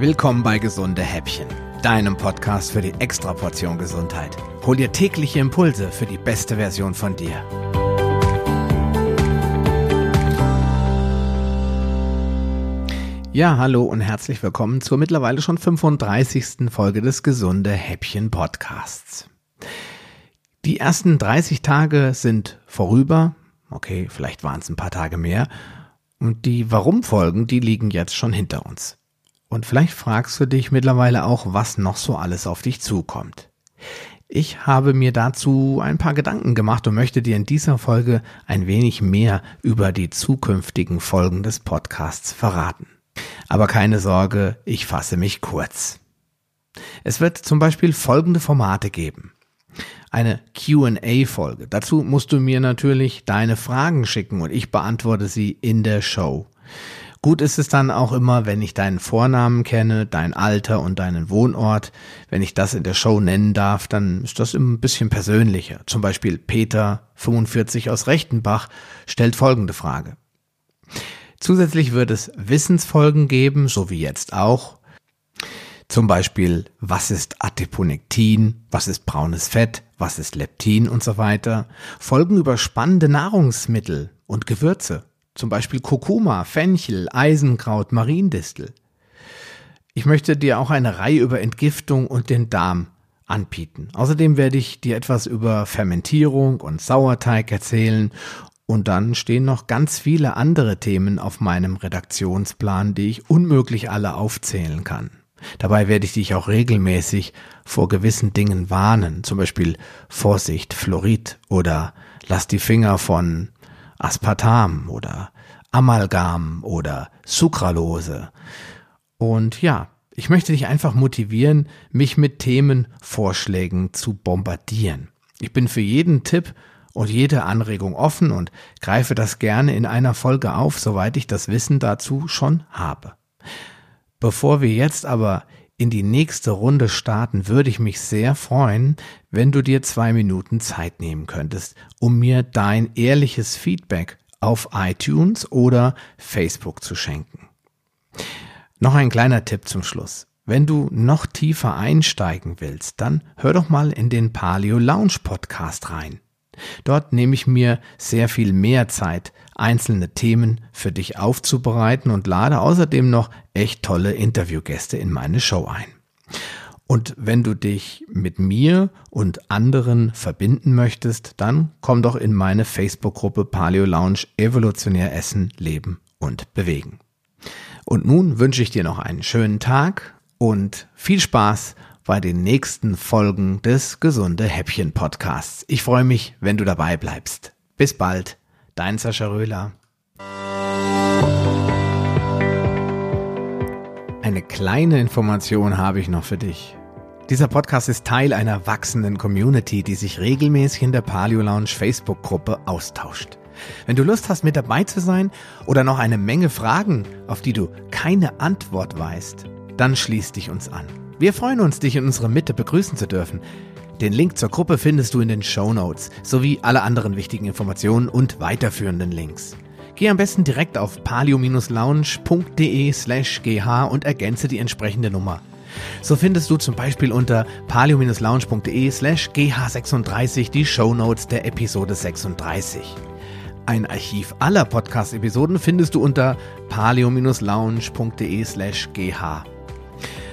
Willkommen bei Gesunde Häppchen, deinem Podcast für die Extraportion Gesundheit. Hol dir tägliche Impulse für die beste Version von dir. Ja, hallo und herzlich willkommen zur mittlerweile schon 35. Folge des Gesunde Häppchen Podcasts. Die ersten 30 Tage sind vorüber. Okay, vielleicht waren es ein paar Tage mehr. Und die Warum-Folgen, die liegen jetzt schon hinter uns. Und vielleicht fragst du dich mittlerweile auch, was noch so alles auf dich zukommt. Ich habe mir dazu ein paar Gedanken gemacht und möchte dir in dieser Folge ein wenig mehr über die zukünftigen Folgen des Podcasts verraten. Aber keine Sorge, ich fasse mich kurz. Es wird zum Beispiel folgende Formate geben. Eine QA-Folge. Dazu musst du mir natürlich deine Fragen schicken und ich beantworte sie in der Show. Gut ist es dann auch immer, wenn ich deinen Vornamen kenne, dein Alter und deinen Wohnort. Wenn ich das in der Show nennen darf, dann ist das ein bisschen persönlicher. Zum Beispiel Peter, 45 aus Rechtenbach, stellt folgende Frage. Zusätzlich wird es Wissensfolgen geben, so wie jetzt auch. Zum Beispiel, was ist Adiponektin, was ist braunes Fett, was ist Leptin und so weiter. Folgen über spannende Nahrungsmittel und Gewürze zum Beispiel Kurkuma, Fenchel, Eisenkraut, Mariendistel. Ich möchte dir auch eine Reihe über Entgiftung und den Darm anbieten. Außerdem werde ich dir etwas über Fermentierung und Sauerteig erzählen und dann stehen noch ganz viele andere Themen auf meinem Redaktionsplan, die ich unmöglich alle aufzählen kann. Dabei werde ich dich auch regelmäßig vor gewissen Dingen warnen, zum Beispiel Vorsicht, Fluorid oder lass die Finger von Aspartam oder Amalgam oder Sucralose. Und ja, ich möchte dich einfach motivieren, mich mit Themenvorschlägen zu bombardieren. Ich bin für jeden Tipp und jede Anregung offen und greife das gerne in einer Folge auf, soweit ich das Wissen dazu schon habe. Bevor wir jetzt aber in die nächste Runde starten, würde ich mich sehr freuen, wenn du dir zwei Minuten Zeit nehmen könntest, um mir dein ehrliches Feedback auf iTunes oder Facebook zu schenken. Noch ein kleiner Tipp zum Schluss. Wenn du noch tiefer einsteigen willst, dann hör doch mal in den Paleo Lounge Podcast rein. Dort nehme ich mir sehr viel mehr Zeit, einzelne Themen für dich aufzubereiten und lade außerdem noch echt tolle Interviewgäste in meine Show ein. Und wenn du dich mit mir und anderen verbinden möchtest, dann komm doch in meine Facebook-Gruppe Paleo Lounge Evolutionär Essen, Leben und Bewegen. Und nun wünsche ich dir noch einen schönen Tag und viel Spaß bei den nächsten Folgen des Gesunde Häppchen Podcasts. Ich freue mich, wenn du dabei bleibst. Bis bald, dein Sascha Röhler. Eine kleine Information habe ich noch für dich. Dieser Podcast ist Teil einer wachsenden Community, die sich regelmäßig in der Paleo Lounge Facebook-Gruppe austauscht. Wenn du Lust hast, mit dabei zu sein oder noch eine Menge Fragen, auf die du keine Antwort weißt, dann schließ dich uns an. Wir freuen uns, dich in unserer Mitte begrüßen zu dürfen. Den Link zur Gruppe findest du in den Show Notes sowie alle anderen wichtigen Informationen und weiterführenden Links. Geh am besten direkt auf palio-lounge.de slash gh und ergänze die entsprechende Nummer. So findest du zum Beispiel unter palio-lounge.de slash gh36 die Show Notes der Episode 36. Ein Archiv aller Podcast-Episoden findest du unter palio-lounge.de slash gh.